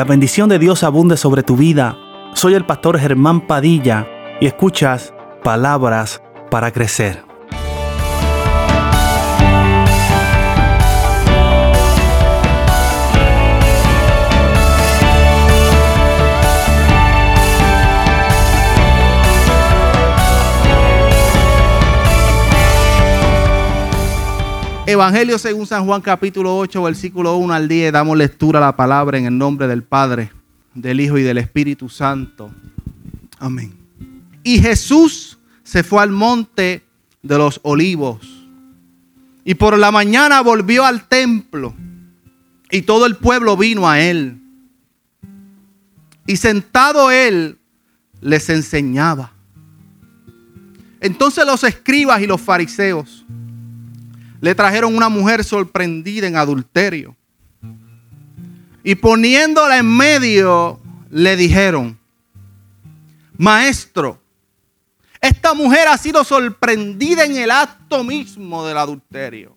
La bendición de Dios abunde sobre tu vida. Soy el pastor Germán Padilla y escuchas palabras para crecer. Evangelio según San Juan capítulo 8, versículo 1 al 10. Damos lectura a la palabra en el nombre del Padre, del Hijo y del Espíritu Santo. Amén. Y Jesús se fue al monte de los olivos. Y por la mañana volvió al templo. Y todo el pueblo vino a él. Y sentado él les enseñaba. Entonces los escribas y los fariseos le trajeron una mujer sorprendida en adulterio. Y poniéndola en medio, le dijeron, maestro, esta mujer ha sido sorprendida en el acto mismo del adulterio.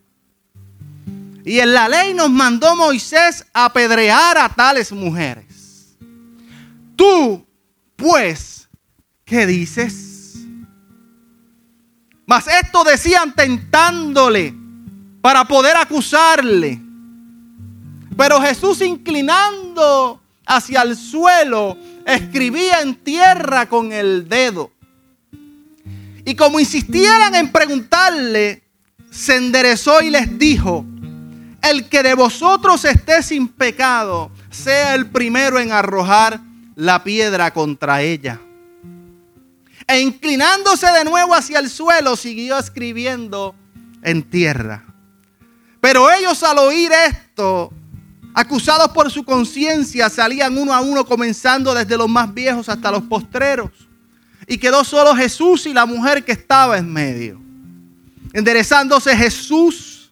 Y en la ley nos mandó Moisés apedrear a tales mujeres. Tú, pues, ¿qué dices? Mas esto decían tentándole para poder acusarle. Pero Jesús inclinando hacia el suelo, escribía en tierra con el dedo. Y como insistieran en preguntarle, se enderezó y les dijo, el que de vosotros esté sin pecado, sea el primero en arrojar la piedra contra ella. E inclinándose de nuevo hacia el suelo, siguió escribiendo en tierra. Pero ellos al oír esto, acusados por su conciencia, salían uno a uno, comenzando desde los más viejos hasta los postreros. Y quedó solo Jesús y la mujer que estaba en medio. Enderezándose Jesús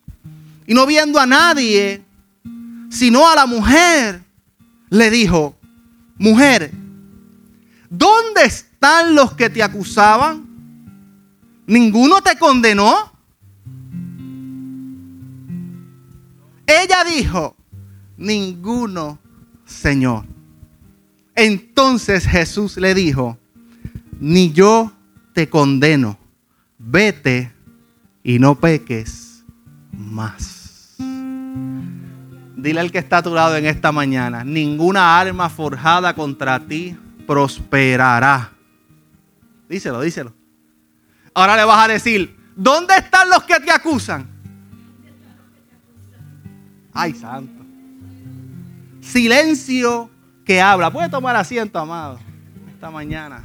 y no viendo a nadie, sino a la mujer, le dijo, mujer, ¿dónde están los que te acusaban? ¿Ninguno te condenó? Ella dijo, ninguno, Señor. Entonces Jesús le dijo, ni yo te condeno, vete y no peques más. Dile al que está a tu lado en esta mañana, ninguna arma forjada contra ti prosperará. Díselo, díselo. Ahora le vas a decir, ¿dónde están los que te acusan? Ay, santo. Silencio que habla. Puede tomar asiento, amado, esta mañana.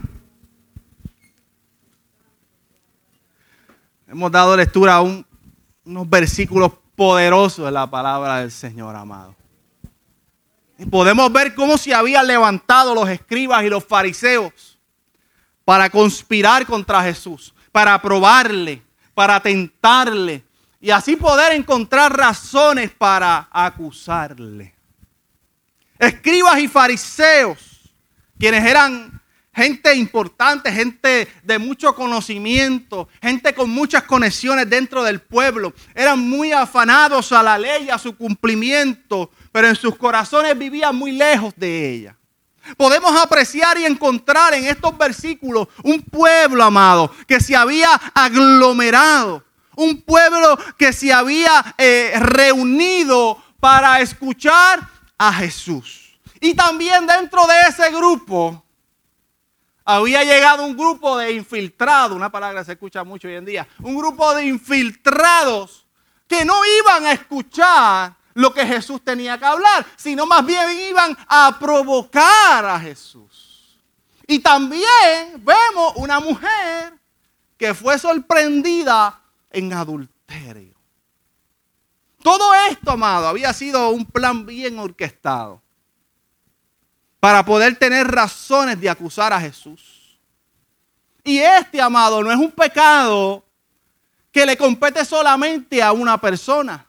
Hemos dado lectura a unos versículos poderosos de la palabra del Señor, amado. Y podemos ver cómo se habían levantado los escribas y los fariseos para conspirar contra Jesús, para probarle, para tentarle, y así poder encontrar razones para acusarle. Escribas y fariseos, quienes eran gente importante, gente de mucho conocimiento, gente con muchas conexiones dentro del pueblo, eran muy afanados a la ley, a su cumplimiento, pero en sus corazones vivían muy lejos de ella. Podemos apreciar y encontrar en estos versículos un pueblo amado que se había aglomerado un pueblo que se había eh, reunido para escuchar a Jesús. Y también dentro de ese grupo había llegado un grupo de infiltrados, una palabra que se escucha mucho hoy en día, un grupo de infiltrados que no iban a escuchar lo que Jesús tenía que hablar, sino más bien iban a provocar a Jesús. Y también vemos una mujer que fue sorprendida en adulterio. Todo esto, amado, había sido un plan bien orquestado para poder tener razones de acusar a Jesús. Y este, amado, no es un pecado que le compete solamente a una persona.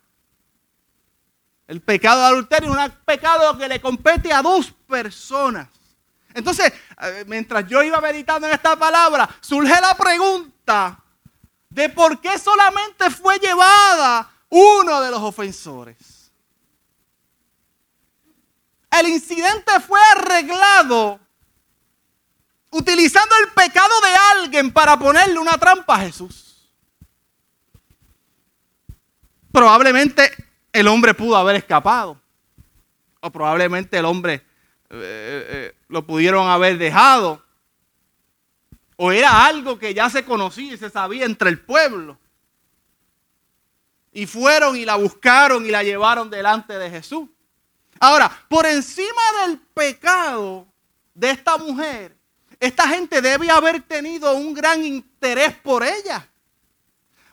El pecado de adulterio es un pecado que le compete a dos personas. Entonces, eh, mientras yo iba meditando en esta palabra, surge la pregunta, de por qué solamente fue llevada uno de los ofensores. el incidente fue arreglado utilizando el pecado de alguien para ponerle una trampa a Jesús. Probablemente el hombre pudo haber escapado. O probablemente el hombre eh, eh, lo pudieron haber dejado. O era algo que ya se conocía y se sabía entre el pueblo. Y fueron y la buscaron y la llevaron delante de Jesús. Ahora, por encima del pecado de esta mujer, esta gente debe haber tenido un gran interés por ella.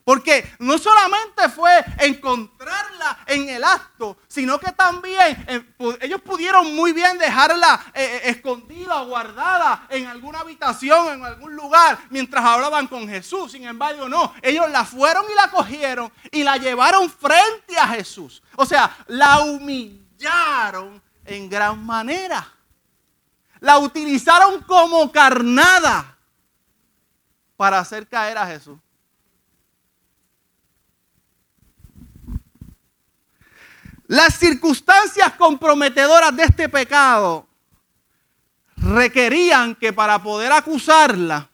Porque no solamente fue encontrarla en el acto, sino que también eh, ellos pudieron muy bien dejarla eh, eh, escondida o guardada en alguna habitación, en algún lugar, mientras hablaban con Jesús. Sin embargo, no, ellos la fueron y la cogieron y la llevaron frente a Jesús. O sea, la humillaron en gran manera. La utilizaron como carnada para hacer caer a Jesús. Las circunstancias comprometedoras de este pecado requerían que para poder acusarla,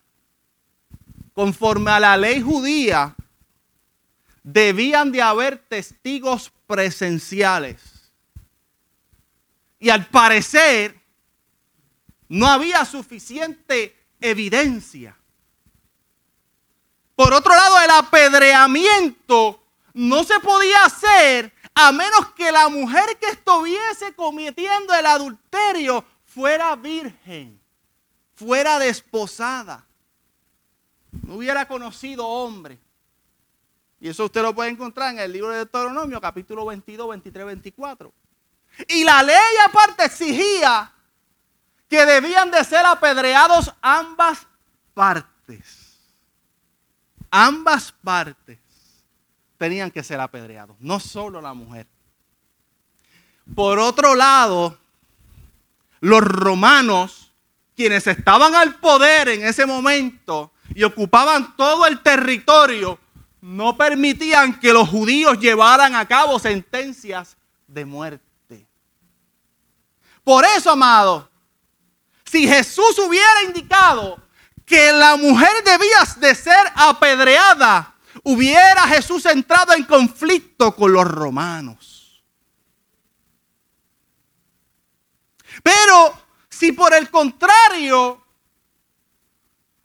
conforme a la ley judía, debían de haber testigos presenciales. Y al parecer no había suficiente evidencia. Por otro lado, el apedreamiento no se podía hacer a menos que la mujer que estuviese cometiendo el adulterio fuera virgen, fuera desposada, no hubiera conocido hombre. Y eso usted lo puede encontrar en el libro de Deuteronomio, capítulo 22, 23, 24. Y la ley aparte exigía que debían de ser apedreados ambas partes. Ambas partes tenían que ser apedreados, no solo la mujer. Por otro lado, los romanos, quienes estaban al poder en ese momento y ocupaban todo el territorio, no permitían que los judíos llevaran a cabo sentencias de muerte. Por eso, amado, si Jesús hubiera indicado que la mujer debía de ser apedreada, hubiera Jesús entrado en conflicto con los romanos. Pero si por el contrario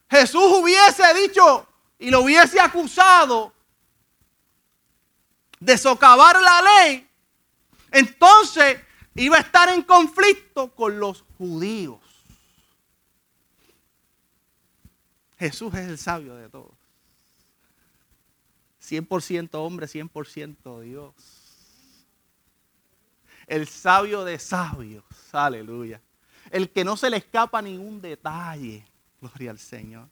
Jesús hubiese dicho y lo hubiese acusado de socavar la ley, entonces iba a estar en conflicto con los judíos. Jesús es el sabio de todos. 100% hombre, 100% Dios. El sabio de sabios, aleluya. El que no se le escapa ningún detalle, gloria al Señor.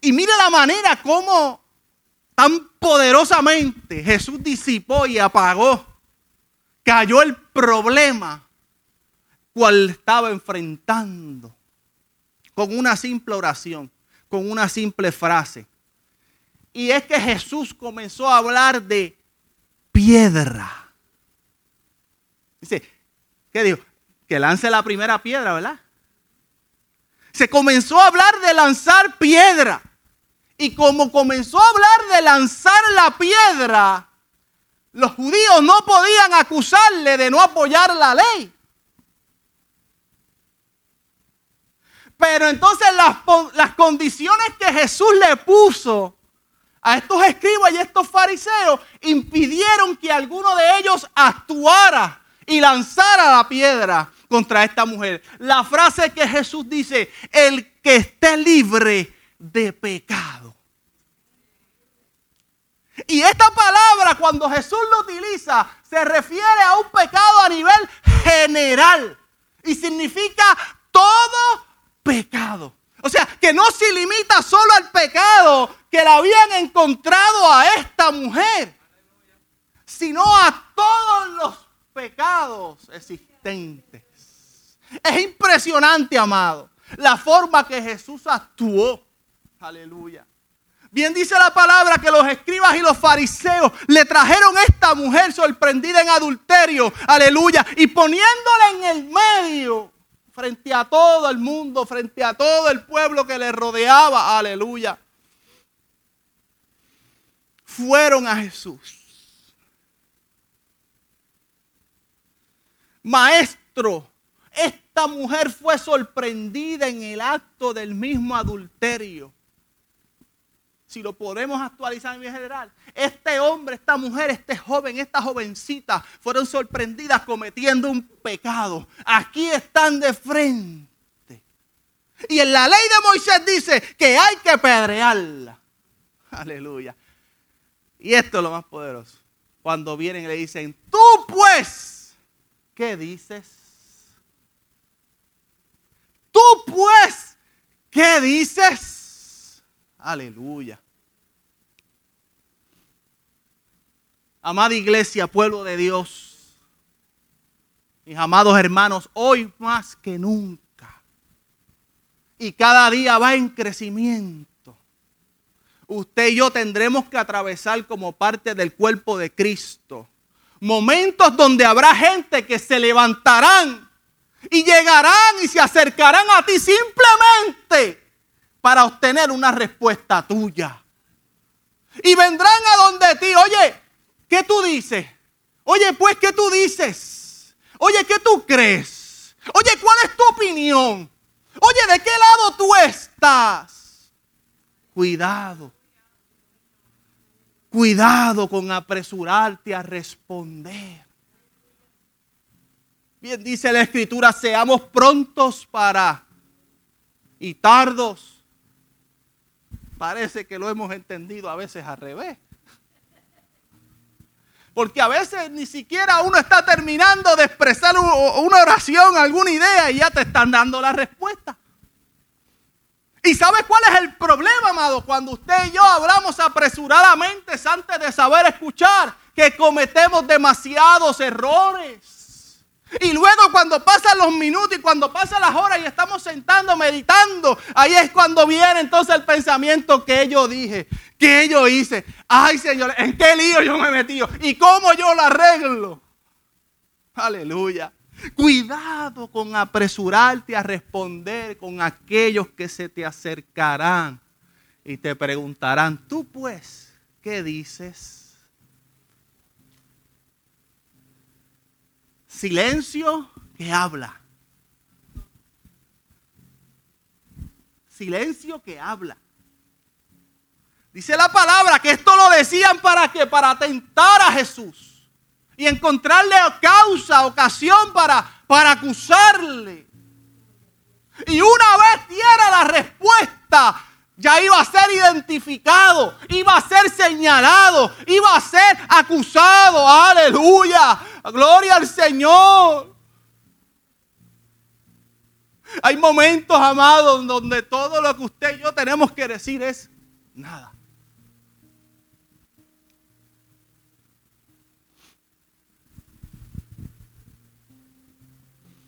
Y mire la manera como tan poderosamente Jesús disipó y apagó, cayó el problema cual estaba enfrentando con una simple oración, con una simple frase. Y es que Jesús comenzó a hablar de piedra. Dice, ¿qué dijo? Que lance la primera piedra, ¿verdad? Se comenzó a hablar de lanzar piedra. Y como comenzó a hablar de lanzar la piedra, los judíos no podían acusarle de no apoyar la ley. Pero entonces las, las condiciones que Jesús le puso a estos escribas y a estos fariseos impidieron que alguno de ellos actuara y lanzara la piedra contra esta mujer. La frase que Jesús dice, el que esté libre de pecado. Y esta palabra cuando Jesús lo utiliza se refiere a un pecado a nivel general y significa todo pecado. O sea, que no se limita solo al pecado que le habían encontrado a esta mujer, sino a todos los pecados existentes. Es impresionante, amado, la forma que Jesús actuó. Aleluya. Bien dice la palabra que los escribas y los fariseos le trajeron a esta mujer sorprendida en adulterio, aleluya, y poniéndola en el medio, frente a todo el mundo, frente a todo el pueblo que le rodeaba, aleluya. Fueron a Jesús. Maestro, esta mujer fue sorprendida en el acto del mismo adulterio si lo podemos actualizar en general, este hombre, esta mujer, este joven, esta jovencita fueron sorprendidas cometiendo un pecado. Aquí están de frente. Y en la ley de Moisés dice que hay que pedrearla. Aleluya. Y esto es lo más poderoso. Cuando vienen y le dicen, tú pues, ¿qué dices? Tú pues, ¿qué dices? Aleluya. Amada iglesia, pueblo de Dios, mis amados hermanos, hoy más que nunca, y cada día va en crecimiento, usted y yo tendremos que atravesar como parte del cuerpo de Cristo momentos donde habrá gente que se levantarán y llegarán y se acercarán a ti simplemente para obtener una respuesta tuya. Y vendrán a donde ti, oye, ¿Qué tú dices? Oye, pues, ¿qué tú dices? Oye, ¿qué tú crees? Oye, ¿cuál es tu opinión? Oye, ¿de qué lado tú estás? Cuidado. Cuidado con apresurarte a responder. Bien dice la escritura, seamos prontos para y tardos. Parece que lo hemos entendido a veces al revés. Porque a veces ni siquiera uno está terminando de expresar una oración, alguna idea y ya te están dando la respuesta. ¿Y sabes cuál es el problema, amado? Cuando usted y yo hablamos apresuradamente antes de saber escuchar, que cometemos demasiados errores. Y luego cuando pasan los minutos y cuando pasan las horas y estamos sentando, meditando, ahí es cuando viene entonces el pensamiento que yo dije, que yo hice. Ay Señor, ¿en qué lío yo me he metido? ¿Y cómo yo lo arreglo? Aleluya. Cuidado con apresurarte a responder con aquellos que se te acercarán y te preguntarán, tú pues, ¿qué dices? Silencio que habla. Silencio que habla. Dice la palabra que esto lo decían para que para atentar a Jesús y encontrarle causa, ocasión para, para acusarle. Y una vez diera la respuesta, ya iba a ser identificado, iba a ser señalado, iba a ser acusado. Aleluya. Gloria al Señor. Hay momentos, amados, donde todo lo que usted y yo tenemos que decir es nada.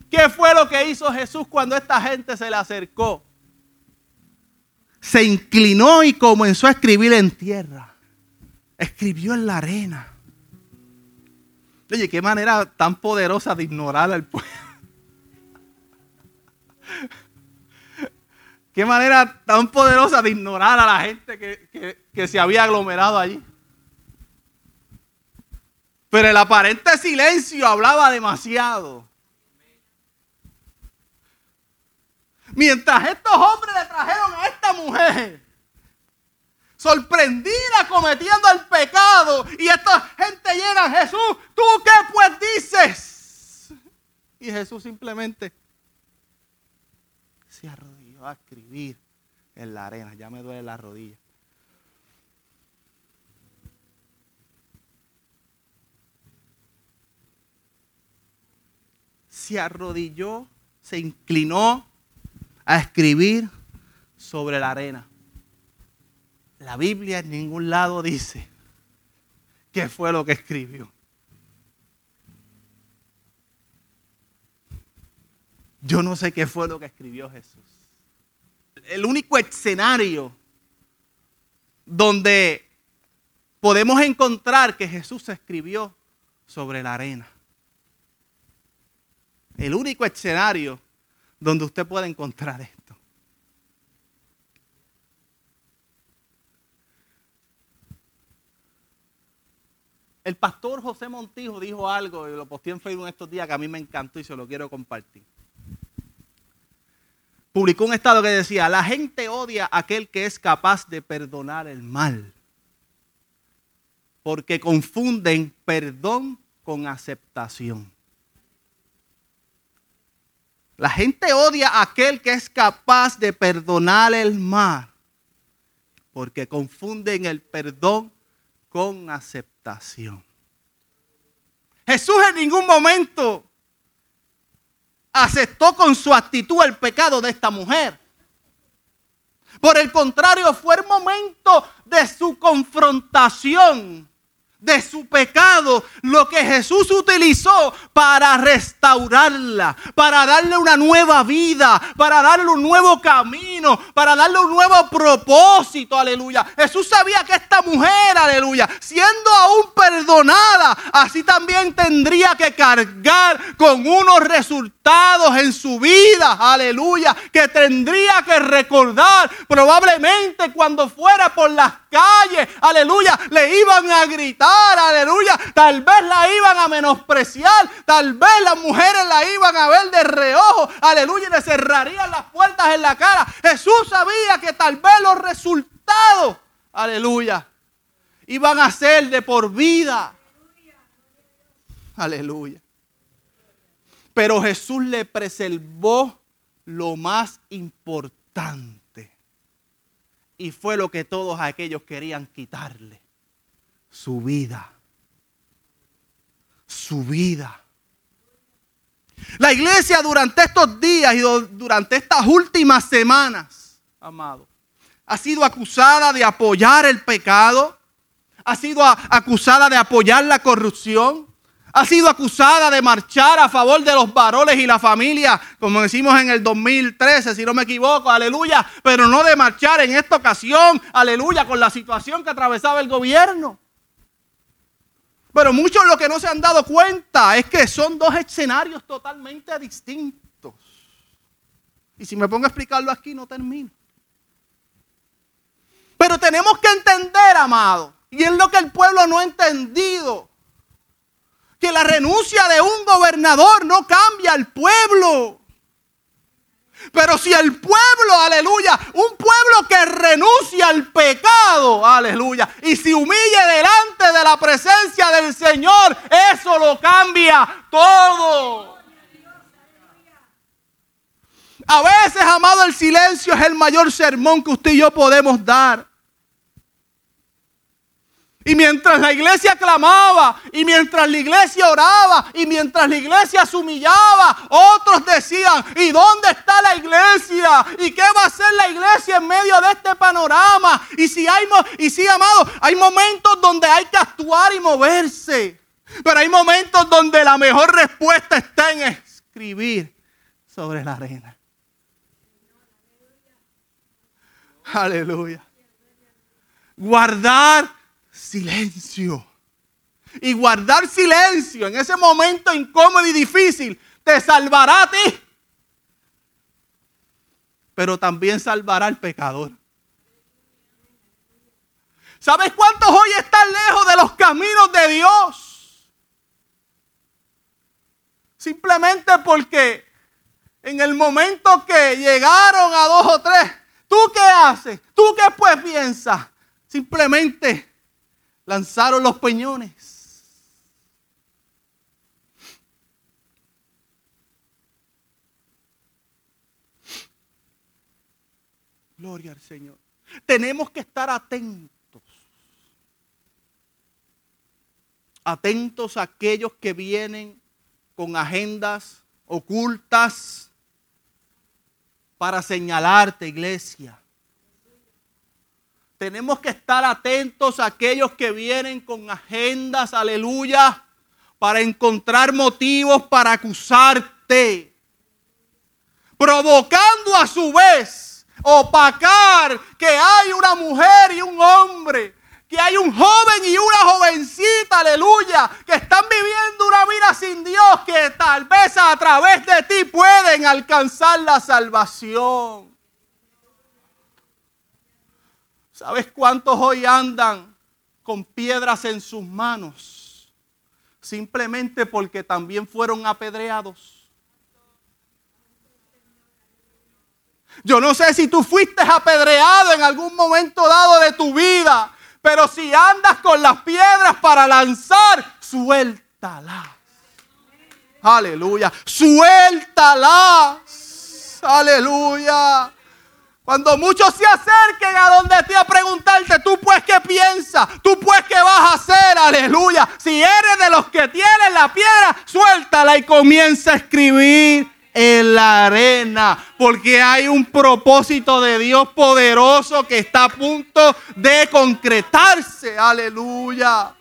¿Qué fue lo que hizo Jesús cuando esta gente se le acercó? Se inclinó y comenzó a escribir en tierra. Escribió en la arena. Oye, qué manera tan poderosa de ignorar al pueblo. Qué manera tan poderosa de ignorar a la gente que, que se había aglomerado allí. Pero el aparente silencio hablaba demasiado. Mientras estos hombres le trajeron a esta mujer, sorprendida cometiendo el pecado, y esta gente llena, Jesús, ¿tú qué pues dices? Y Jesús simplemente se arrodilló a escribir en la arena. Ya me duele la rodilla. Se arrodilló, se inclinó a escribir sobre la arena. La Biblia en ningún lado dice qué fue lo que escribió. Yo no sé qué fue lo que escribió Jesús. El único escenario donde podemos encontrar que Jesús escribió sobre la arena. El único escenario donde usted puede encontrar esto. El pastor José Montijo dijo algo, y lo posté en Facebook estos días que a mí me encantó y se lo quiero compartir. Publicó un estado que decía, la gente odia a aquel que es capaz de perdonar el mal porque confunden perdón con aceptación. La gente odia a aquel que es capaz de perdonar el mal, porque confunden el perdón con aceptación. Jesús en ningún momento aceptó con su actitud el pecado de esta mujer. Por el contrario, fue el momento de su confrontación de su pecado, lo que Jesús utilizó para restaurarla, para darle una nueva vida, para darle un nuevo camino, para darle un nuevo propósito, aleluya. Jesús sabía que esta mujer, aleluya, siendo aún perdonada, así también tendría que cargar con unos resultados en su vida, aleluya, que tendría que recordar probablemente cuando fuera por las calles, aleluya, le iban a gritar aleluya. Tal vez la iban a menospreciar, tal vez las mujeres la iban a ver de reojo, aleluya, y le cerrarían las puertas en la cara. Jesús sabía que tal vez los resultados, aleluya, iban a ser de por vida. Aleluya. Pero Jesús le preservó lo más importante. Y fue lo que todos aquellos querían quitarle su vida. Su vida. La iglesia durante estos días y durante estas últimas semanas, amado, ha sido acusada de apoyar el pecado, ha sido acusada de apoyar la corrupción, ha sido acusada de marchar a favor de los varones y la familia, como decimos en el 2013, si no me equivoco, aleluya, pero no de marchar en esta ocasión, aleluya, con la situación que atravesaba el gobierno. Pero muchos lo que no se han dado cuenta es que son dos escenarios totalmente distintos. Y si me pongo a explicarlo aquí, no termino. Pero tenemos que entender, amado, y es lo que el pueblo no ha entendido, que la renuncia de un gobernador no cambia al pueblo. Pero si el pueblo, aleluya, un pueblo que renuncia al pecado, aleluya, y se humille delante de la presencia del Señor, eso lo cambia todo. A veces, amado, el silencio es el mayor sermón que usted y yo podemos dar. Y mientras la iglesia clamaba, y mientras la iglesia oraba, y mientras la iglesia se humillaba, otros decían, ¿y dónde está la iglesia? ¿Y qué va a hacer la iglesia en medio de este panorama? Y si hay, y sí, amado, hay momentos donde hay que actuar y moverse. Pero hay momentos donde la mejor respuesta está en escribir sobre la arena. Aleluya. Guardar silencio. Y guardar silencio en ese momento incómodo y difícil te salvará a ti. Pero también salvará al pecador. ¿Sabes cuántos hoy están lejos de los caminos de Dios? Simplemente porque en el momento que llegaron a dos o tres, ¿tú qué haces? ¿Tú qué pues piensas? Simplemente lanzaron los peñones. Gloria al Señor. Tenemos que estar atentos. Atentos a aquellos que vienen con agendas ocultas para señalarte, iglesia. Tenemos que estar atentos a aquellos que vienen con agendas, aleluya, para encontrar motivos para acusarte. Provocando a su vez opacar que hay una mujer y un hombre, que hay un joven y una jovencita, aleluya, que están viviendo una vida sin Dios, que tal vez a través de ti pueden alcanzar la salvación. ¿Sabes cuántos hoy andan con piedras en sus manos? Simplemente porque también fueron apedreados. Yo no sé si tú fuiste apedreado en algún momento dado de tu vida, pero si andas con las piedras para lanzar, suéltalas. Aleluya, suéltalas. Aleluya. Cuando muchos se acerquen a donde te a preguntarte, tú pues qué piensas, tú pues qué vas a hacer, aleluya. Si eres de los que tienen la piedra, suéltala y comienza a escribir en la arena, porque hay un propósito de Dios poderoso que está a punto de concretarse. Aleluya.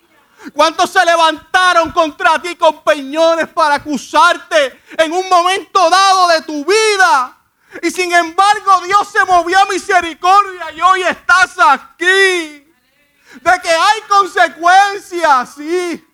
¿Cuántos se levantaron contra ti con peñones para acusarte en un momento dado de tu vida? Y sin embargo Dios se movió a misericordia y hoy estás aquí. De que hay consecuencias, sí.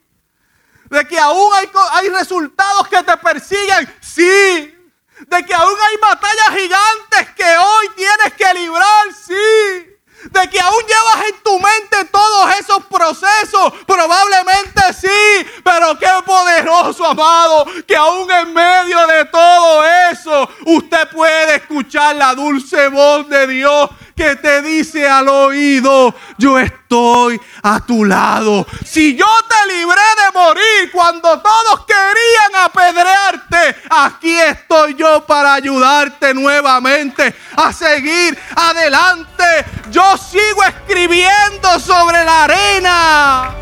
De que aún hay, hay resultados que te persiguen, sí. De que aún hay batallas gigantes que hoy tienes que librar, sí. De que aún llevas en tu mente todos esos procesos, probablemente sí, pero qué poderoso, amado, que aún en medio de todo eso, usted puede escuchar la dulce voz de Dios que te dice al oído, yo estoy a tu lado. Si yo te libré de morir cuando todos querían aquí estoy yo para ayudarte nuevamente a seguir adelante. Yo sigo escribiendo sobre la arena.